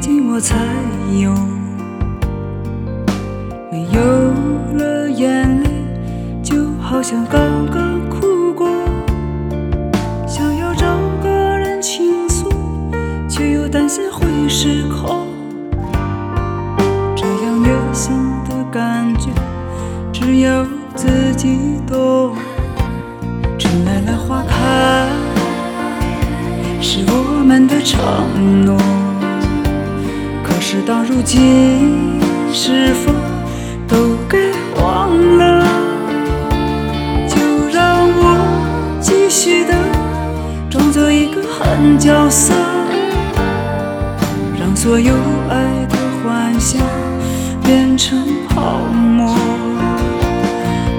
寂寞才有，没有了眼泪，就好像刚刚哭过。想要找个人倾诉，却又担心会失控。这样虐心的感觉，只有自己懂。春来了，花开，是我们的承诺。如今，是否都该忘了？就让我继续的装作一个狠角色，让所有爱的幻想变成泡沫。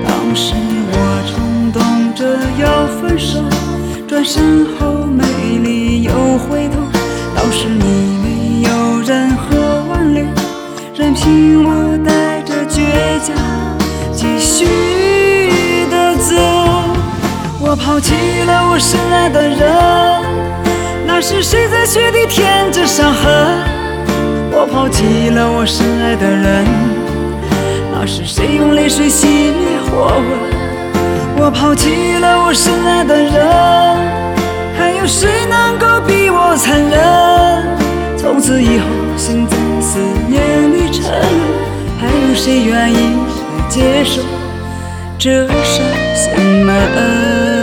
当时我冲动着要分手，转身后任凭我带着倔强继续的走。我抛弃了我深爱的人，那是谁在雪地舔着伤痕？我抛弃了我深爱的人，那是谁用泪水熄灭火纹？我抛弃了我深爱的人，还有谁能够比我残忍？从此以后，谁愿意来接受这伤心门？